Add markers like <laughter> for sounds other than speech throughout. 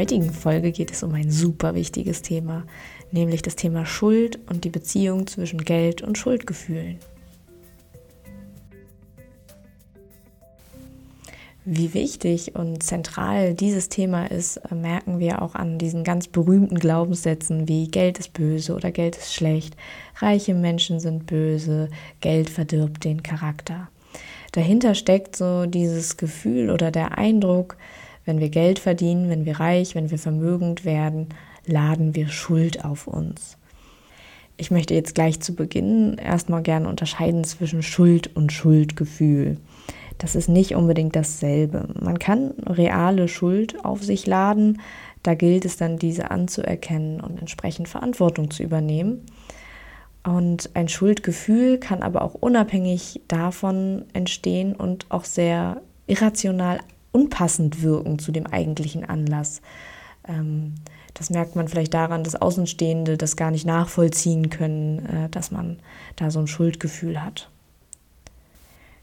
heutigen Folge geht es um ein super wichtiges Thema, nämlich das Thema Schuld und die Beziehung zwischen Geld und Schuldgefühlen. Wie wichtig und zentral dieses Thema ist, merken wir auch an diesen ganz berühmten Glaubenssätzen wie Geld ist böse oder Geld ist schlecht, reiche Menschen sind böse, Geld verdirbt den Charakter. Dahinter steckt so dieses Gefühl oder der Eindruck, wenn wir Geld verdienen, wenn wir reich, wenn wir vermögend werden, laden wir Schuld auf uns. Ich möchte jetzt gleich zu Beginn erstmal gerne unterscheiden zwischen Schuld und Schuldgefühl. Das ist nicht unbedingt dasselbe. Man kann reale Schuld auf sich laden. Da gilt es dann, diese anzuerkennen und entsprechend Verantwortung zu übernehmen. Und ein Schuldgefühl kann aber auch unabhängig davon entstehen und auch sehr irrational unpassend wirken zu dem eigentlichen Anlass. Ähm, das merkt man vielleicht daran, dass Außenstehende das gar nicht nachvollziehen können, äh, dass man da so ein Schuldgefühl hat.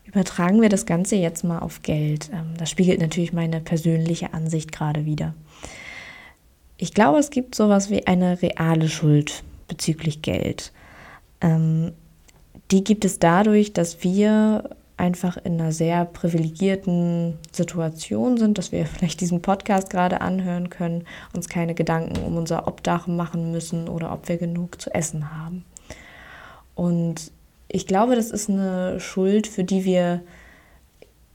Übertragen wir das Ganze jetzt mal auf Geld. Ähm, das spiegelt natürlich meine persönliche Ansicht gerade wieder. Ich glaube, es gibt sowas wie eine reale Schuld bezüglich Geld. Ähm, die gibt es dadurch, dass wir einfach in einer sehr privilegierten Situation sind, dass wir <laughs> vielleicht diesen Podcast gerade anhören können, uns keine Gedanken um unser Obdach machen müssen oder ob wir genug zu essen haben. Und ich glaube, das ist eine Schuld, für die wir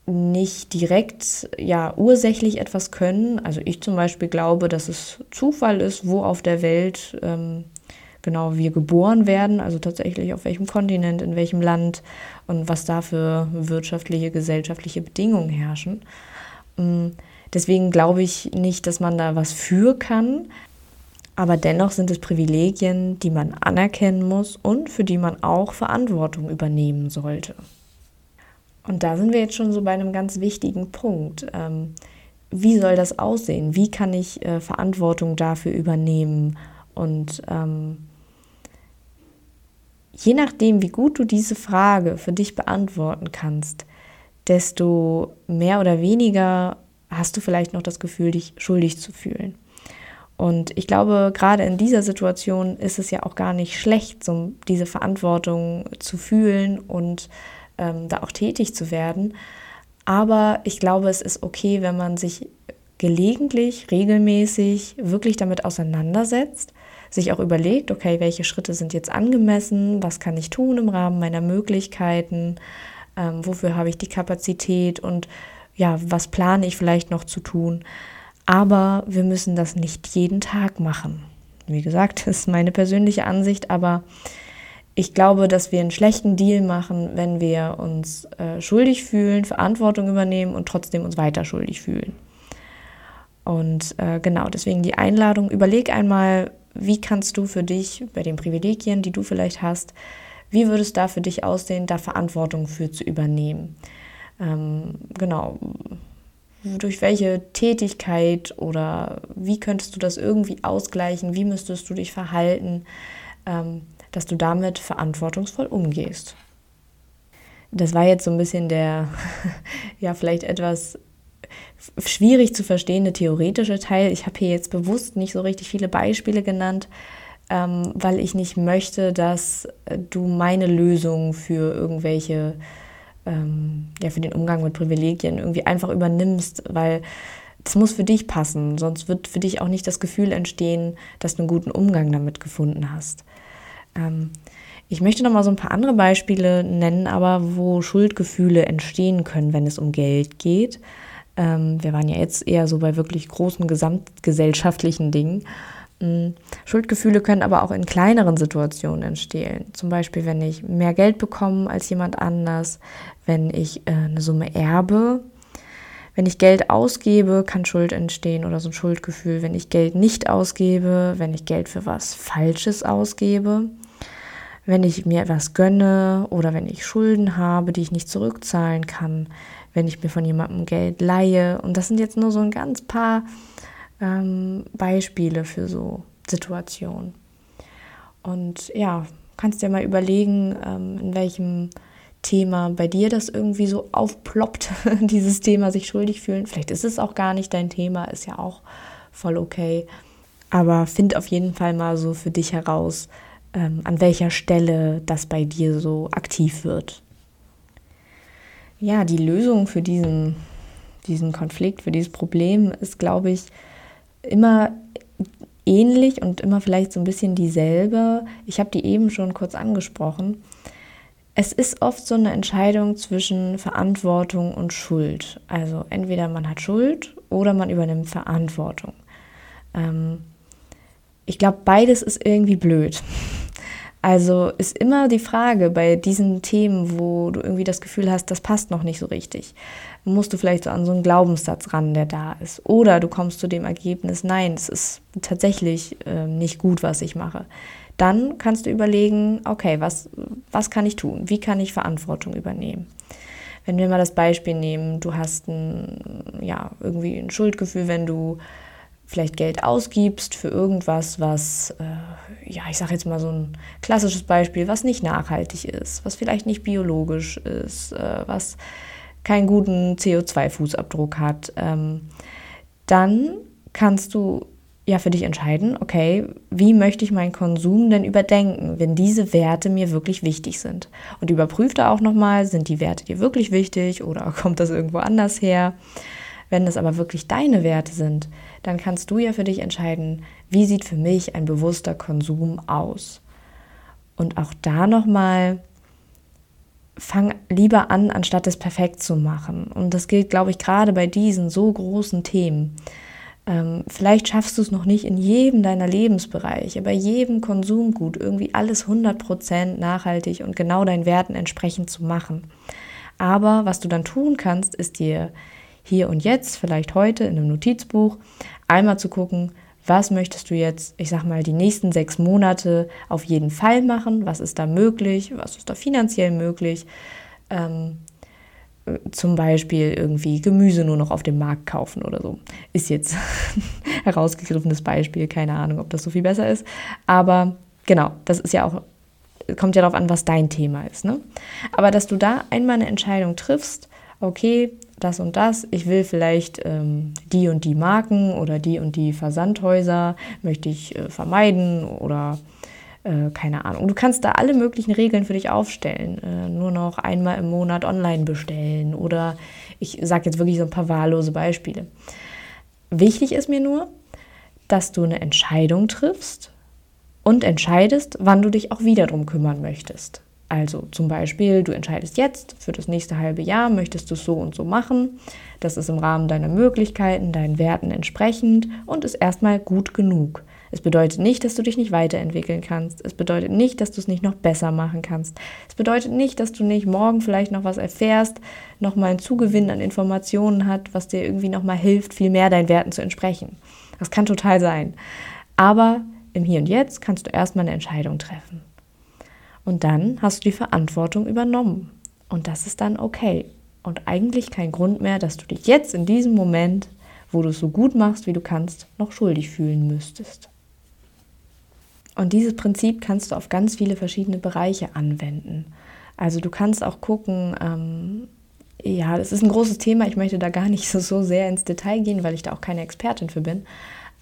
nicht direkt ja ursächlich etwas können. Also ich zum Beispiel glaube, dass es Zufall ist, wo auf der Welt ähm, genau wir geboren werden, also tatsächlich auf welchem Kontinent, in welchem Land und was da für wirtschaftliche, gesellschaftliche Bedingungen herrschen. Mm, deswegen glaube ich nicht, dass man da was für kann. Aber dennoch sind es Privilegien, die man anerkennen muss und für die man auch Verantwortung übernehmen sollte. Und da sind wir jetzt schon so bei einem ganz wichtigen Punkt. Ähm, wie soll das aussehen? Wie kann ich äh, Verantwortung dafür übernehmen? Und ähm, je nachdem, wie gut du diese Frage für dich beantworten kannst, desto mehr oder weniger hast du vielleicht noch das Gefühl, dich schuldig zu fühlen. Und ich glaube, gerade in dieser Situation ist es ja auch gar nicht schlecht, so diese Verantwortung zu fühlen und ähm, da auch tätig zu werden. Aber ich glaube, es ist okay, wenn man sich gelegentlich, regelmäßig wirklich damit auseinandersetzt, sich auch überlegt, okay, welche Schritte sind jetzt angemessen, was kann ich tun im Rahmen meiner Möglichkeiten, ähm, wofür habe ich die Kapazität und ja, was plane ich vielleicht noch zu tun. Aber wir müssen das nicht jeden Tag machen. Wie gesagt, <laughs> das ist meine persönliche Ansicht, aber ich glaube, dass wir einen schlechten Deal machen, wenn wir uns äh, schuldig fühlen, Verantwortung übernehmen und trotzdem uns weiter schuldig fühlen. Und äh, genau, deswegen die Einladung, überleg einmal, wie kannst du für dich bei den Privilegien, die du vielleicht hast, wie würde es da für dich aussehen, da Verantwortung für zu übernehmen? Ähm, genau, durch welche Tätigkeit oder wie könntest du das irgendwie ausgleichen, wie müsstest du dich verhalten, ähm, dass du damit verantwortungsvoll umgehst. Das war jetzt so ein bisschen der, <laughs> ja, vielleicht etwas schwierig zu verstehende theoretische Teil. Ich habe hier jetzt bewusst nicht so richtig viele Beispiele genannt, ähm, weil ich nicht möchte, dass du meine Lösung für irgendwelche ähm, ja, für den Umgang mit Privilegien irgendwie einfach übernimmst, weil das muss für dich passen, sonst wird für dich auch nicht das Gefühl entstehen, dass du einen guten Umgang damit gefunden hast. Ähm, ich möchte noch mal so ein paar andere Beispiele nennen, aber wo Schuldgefühle entstehen können, wenn es um Geld geht. Ähm, wir waren ja jetzt eher so bei wirklich großen gesamtgesellschaftlichen Dingen. Mm, Schuldgefühle können aber auch in kleineren Situationen entstehen. Zum Beispiel, wenn ich mehr Geld bekomme als jemand anders, wenn ich äh, eine Summe erbe. Wenn ich Geld ausgebe, kann Schuld entstehen oder so ein Schuldgefühl. Wenn ich Geld nicht ausgebe, wenn ich Geld für was Falsches ausgebe, wenn ich mir etwas gönne oder wenn ich Schulden habe, die ich nicht zurückzahlen kann, wenn ich mir von jemandem Geld leihe. Und das sind jetzt nur so ein ganz paar ähm, Beispiele für so Situationen. Und ja, kannst dir mal überlegen, ähm, in welchem Thema bei dir das irgendwie so aufploppt, <laughs> dieses Thema sich schuldig fühlen. Vielleicht ist es auch gar nicht dein Thema, ist ja auch voll okay. Aber find auf jeden Fall mal so für dich heraus, ähm, an welcher Stelle das bei dir so aktiv wird. Ja, die Lösung für diesen, diesen Konflikt, für dieses Problem ist, glaube ich, immer ähnlich und immer vielleicht so ein bisschen dieselbe. Ich habe die eben schon kurz angesprochen. Es ist oft so eine Entscheidung zwischen Verantwortung und Schuld. Also entweder man hat Schuld oder man übernimmt Verantwortung. Ähm, ich glaube, beides ist irgendwie blöd. Also ist immer die Frage bei diesen Themen, wo du irgendwie das Gefühl hast, das passt noch nicht so richtig, musst du vielleicht so an so einen Glaubenssatz ran, der da ist. Oder du kommst zu dem Ergebnis, nein, es ist tatsächlich äh, nicht gut, was ich mache. Dann kannst du überlegen, okay, was, was kann ich tun? Wie kann ich Verantwortung übernehmen? Wenn wir mal das Beispiel nehmen, du hast ein, ja, irgendwie ein Schuldgefühl, wenn du vielleicht Geld ausgibst für irgendwas, was, äh, ja, ich sage jetzt mal so ein klassisches Beispiel, was nicht nachhaltig ist, was vielleicht nicht biologisch ist, äh, was keinen guten CO2-Fußabdruck hat, ähm, dann kannst du ja für dich entscheiden, okay, wie möchte ich meinen Konsum denn überdenken, wenn diese Werte mir wirklich wichtig sind? Und überprüf da auch nochmal, sind die Werte dir wirklich wichtig oder <laughs> kommt das irgendwo anders her? Wenn das aber wirklich deine Werte sind, dann kannst du ja für dich entscheiden, wie sieht für mich ein bewusster Konsum aus. Und auch da nochmal, fang lieber an, anstatt es perfekt zu machen. Und das gilt, glaube ich, gerade bei diesen so großen Themen. Ähm, vielleicht schaffst du es noch nicht in jedem deiner Lebensbereiche, bei jedem Konsumgut irgendwie alles 100% nachhaltig und genau deinen Werten entsprechend zu machen. Aber was du dann tun kannst, ist dir hier und jetzt, vielleicht heute in einem Notizbuch, einmal zu gucken, was möchtest du jetzt, ich sag mal, die nächsten sechs Monate auf jeden Fall machen? Was ist da möglich? Was ist da finanziell möglich? Ähm, zum Beispiel irgendwie Gemüse nur noch auf dem Markt kaufen oder so. Ist jetzt <laughs> herausgegriffenes Beispiel, keine Ahnung, ob das so viel besser ist. Aber genau, das ist ja auch, kommt ja darauf an, was dein Thema ist. Ne? Aber dass du da einmal eine Entscheidung triffst, okay, das und das, ich will vielleicht ähm, die und die Marken oder die und die Versandhäuser möchte ich äh, vermeiden oder äh, keine Ahnung. Du kannst da alle möglichen Regeln für dich aufstellen. Äh, nur noch einmal im Monat online bestellen oder ich sage jetzt wirklich so ein paar wahllose Beispiele. Wichtig ist mir nur, dass du eine Entscheidung triffst und entscheidest, wann du dich auch wieder darum kümmern möchtest. Also zum Beispiel, du entscheidest jetzt für das nächste halbe Jahr, möchtest du es so und so machen. Das ist im Rahmen deiner Möglichkeiten, deinen Werten entsprechend und ist erstmal gut genug. Es bedeutet nicht, dass du dich nicht weiterentwickeln kannst. Es bedeutet nicht, dass du es nicht noch besser machen kannst. Es bedeutet nicht, dass du nicht morgen vielleicht noch was erfährst, nochmal einen Zugewinn an Informationen hat, was dir irgendwie nochmal hilft, viel mehr deinen Werten zu entsprechen. Das kann total sein. Aber im Hier und Jetzt kannst du erstmal eine Entscheidung treffen. Und dann hast du die Verantwortung übernommen. Und das ist dann okay. Und eigentlich kein Grund mehr, dass du dich jetzt in diesem Moment, wo du es so gut machst, wie du kannst, noch schuldig fühlen müsstest. Und dieses Prinzip kannst du auf ganz viele verschiedene Bereiche anwenden. Also du kannst auch gucken, ähm, ja, das ist ein großes Thema, ich möchte da gar nicht <laughs> so, so sehr ins Detail gehen, weil ich da auch keine Expertin für bin.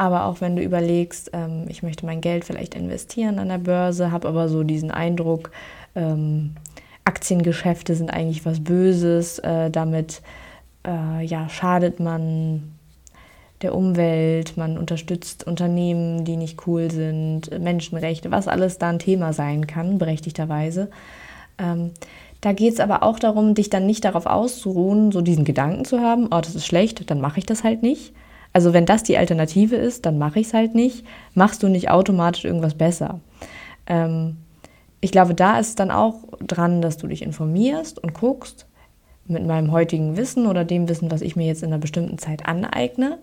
Aber auch wenn du überlegst, ähm, ich möchte mein Geld vielleicht investieren an der Börse, habe aber so diesen Eindruck, ähm, Aktiengeschäfte sind eigentlich was Böses, äh, damit äh, ja, schadet man der Umwelt, man unterstützt Unternehmen, die nicht cool sind, Menschenrechte, was alles da ein Thema sein kann, berechtigterweise. Ähm, da geht es aber auch darum, dich dann nicht darauf auszuruhen, so diesen Gedanken zu haben, oh, das ist schlecht, dann mache ich das halt nicht, also wenn das die Alternative ist, dann mache ich es halt nicht. Machst du nicht automatisch irgendwas besser. Ähm, ich glaube, da ist dann auch dran, dass du dich informierst und guckst mit meinem heutigen Wissen oder dem Wissen, was ich mir jetzt in einer bestimmten Zeit aneigne,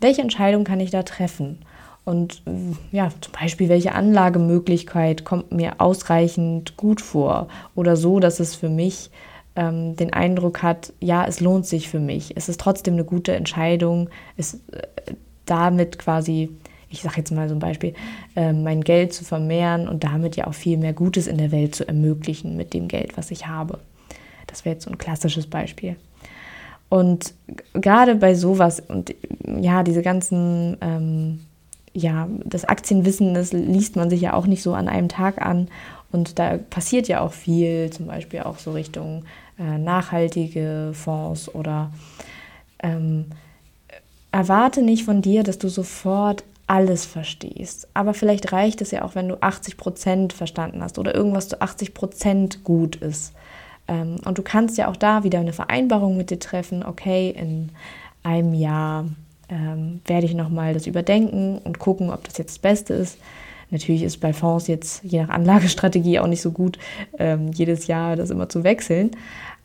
welche Entscheidung kann ich da treffen? Und äh, ja, zum Beispiel, welche Anlagemöglichkeit kommt mir ausreichend gut vor oder so, dass es für mich ähm, den Eindruck hat, ja, es lohnt sich für mich. Es ist trotzdem eine gute Entscheidung, es äh, damit quasi, ich sage jetzt mal so ein Beispiel, äh, mein Geld zu vermehren und damit ja auch viel mehr Gutes in der Welt zu ermöglichen mit dem Geld, was ich habe. Das wäre jetzt so ein klassisches Beispiel. Und gerade bei sowas und ja, diese ganzen, ähm, ja, das Aktienwissen, das liest man sich ja auch nicht so an einem Tag an. Und da passiert ja auch viel, zum Beispiel auch so Richtung äh, nachhaltige Fonds oder ähm, erwarte nicht von dir, dass du sofort alles verstehst. Aber vielleicht reicht es ja auch, wenn du 80 Prozent verstanden hast oder irgendwas zu 80 Prozent gut ist. Ähm, und du kannst ja auch da wieder eine Vereinbarung mit dir treffen. Okay, in einem Jahr ähm, werde ich nochmal das überdenken und gucken, ob das jetzt das Beste ist. Natürlich ist bei Fonds jetzt je nach Anlagestrategie auch nicht so gut, ähm, jedes Jahr das immer zu wechseln.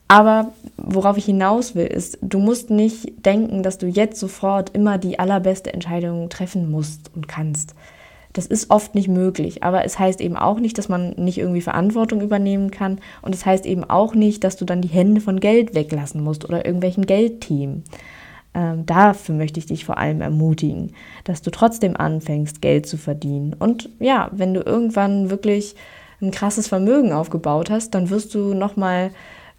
Aber worauf ich hinaus will, ist, du musst nicht denken, dass du jetzt sofort immer die allerbeste Entscheidung treffen musst und kannst. Das ist oft nicht möglich, aber es heißt eben auch nicht, dass man nicht irgendwie Verantwortung übernehmen kann und es heißt eben auch nicht, dass du dann die Hände von Geld weglassen musst oder irgendwelchen Geldthemen. Ähm, dafür möchte ich dich vor allem ermutigen, dass du trotzdem anfängst, Geld zu verdienen. Und ja, wenn du irgendwann wirklich ein krasses Vermögen aufgebaut hast, dann wirst du nochmal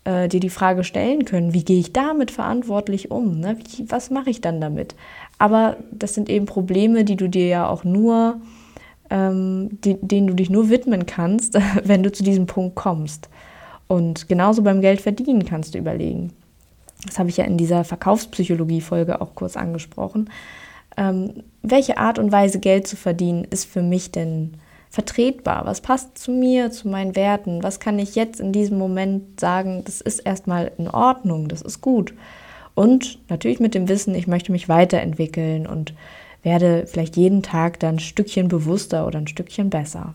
äh, dir die Frage stellen können, wie gehe ich damit verantwortlich um? Ne? Wie, was mache ich dann damit? Aber das sind eben Probleme, die du dir ja auch nur, ähm, die, denen du dich nur widmen kannst, <laughs> wenn du zu diesem Punkt kommst. Und genauso beim Geld verdienen kannst du überlegen. Das habe ich ja in dieser Verkaufspsychologie-Folge auch kurz angesprochen. Ähm, welche Art und Weise Geld zu verdienen ist für mich denn vertretbar? Was passt zu mir, zu meinen Werten? Was kann ich jetzt in diesem Moment sagen, das ist erstmal in Ordnung, das ist gut? Und natürlich mit dem Wissen, ich möchte mich weiterentwickeln und werde vielleicht jeden Tag dann ein Stückchen bewusster oder ein Stückchen besser.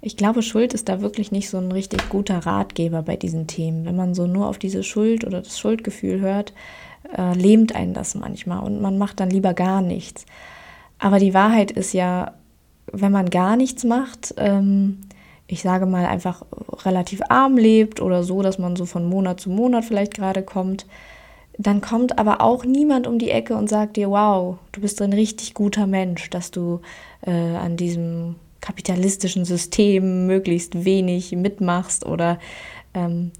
Ich glaube, Schuld ist da wirklich nicht so ein richtig guter Ratgeber bei diesen Themen. Wenn man so nur auf diese Schuld oder das Schuldgefühl hört, äh, lähmt einen das manchmal und man macht dann lieber gar nichts. Aber die Wahrheit ist ja, wenn man gar nichts macht, ähm, ich sage mal einfach relativ arm lebt oder so, dass man so von Monat zu Monat vielleicht gerade kommt, dann kommt aber auch niemand um die Ecke und sagt dir, wow, du bist ein richtig guter Mensch, dass du äh, an diesem kapitalistischen System möglichst wenig mitmachst oder ähm,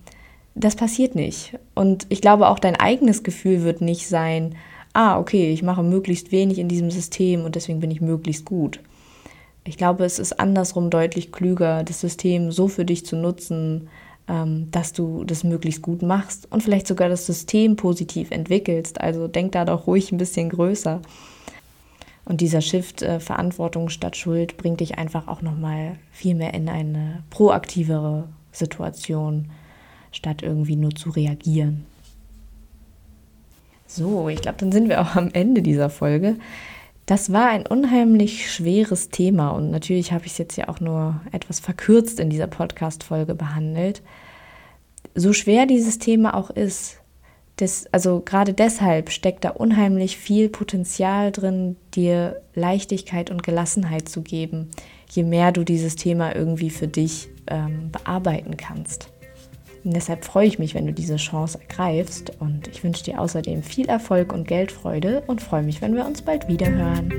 das passiert nicht. Und ich glaube, auch dein eigenes Gefühl wird nicht sein, ah, okay, ich mache möglichst wenig in diesem System und deswegen bin ich möglichst gut. Ich glaube, es ist andersrum deutlich klüger, das System so für dich zu nutzen, ähm, dass du das möglichst gut machst und vielleicht sogar das System positiv entwickelst. Also denk da doch ruhig ein bisschen größer. Und dieser Shift äh, Verantwortung statt Schuld bringt dich einfach auch nochmal viel mehr in eine proaktivere Situation, statt irgendwie nur zu reagieren. So, ich glaube, dann sind wir auch am Ende dieser Folge. Das war ein unheimlich schweres Thema und natürlich habe ich es jetzt ja auch nur etwas verkürzt in dieser Podcast-Folge behandelt. So schwer dieses Thema auch ist, das, also gerade deshalb steckt da unheimlich viel Potenzial drin, dir Leichtigkeit und Gelassenheit zu geben, je mehr du dieses Thema irgendwie für dich ähm, bearbeiten kannst. Und deshalb freue ich mich, wenn du diese Chance ergreifst und ich wünsche dir außerdem viel Erfolg und Geldfreude und freue mich, wenn wir uns bald wieder hören.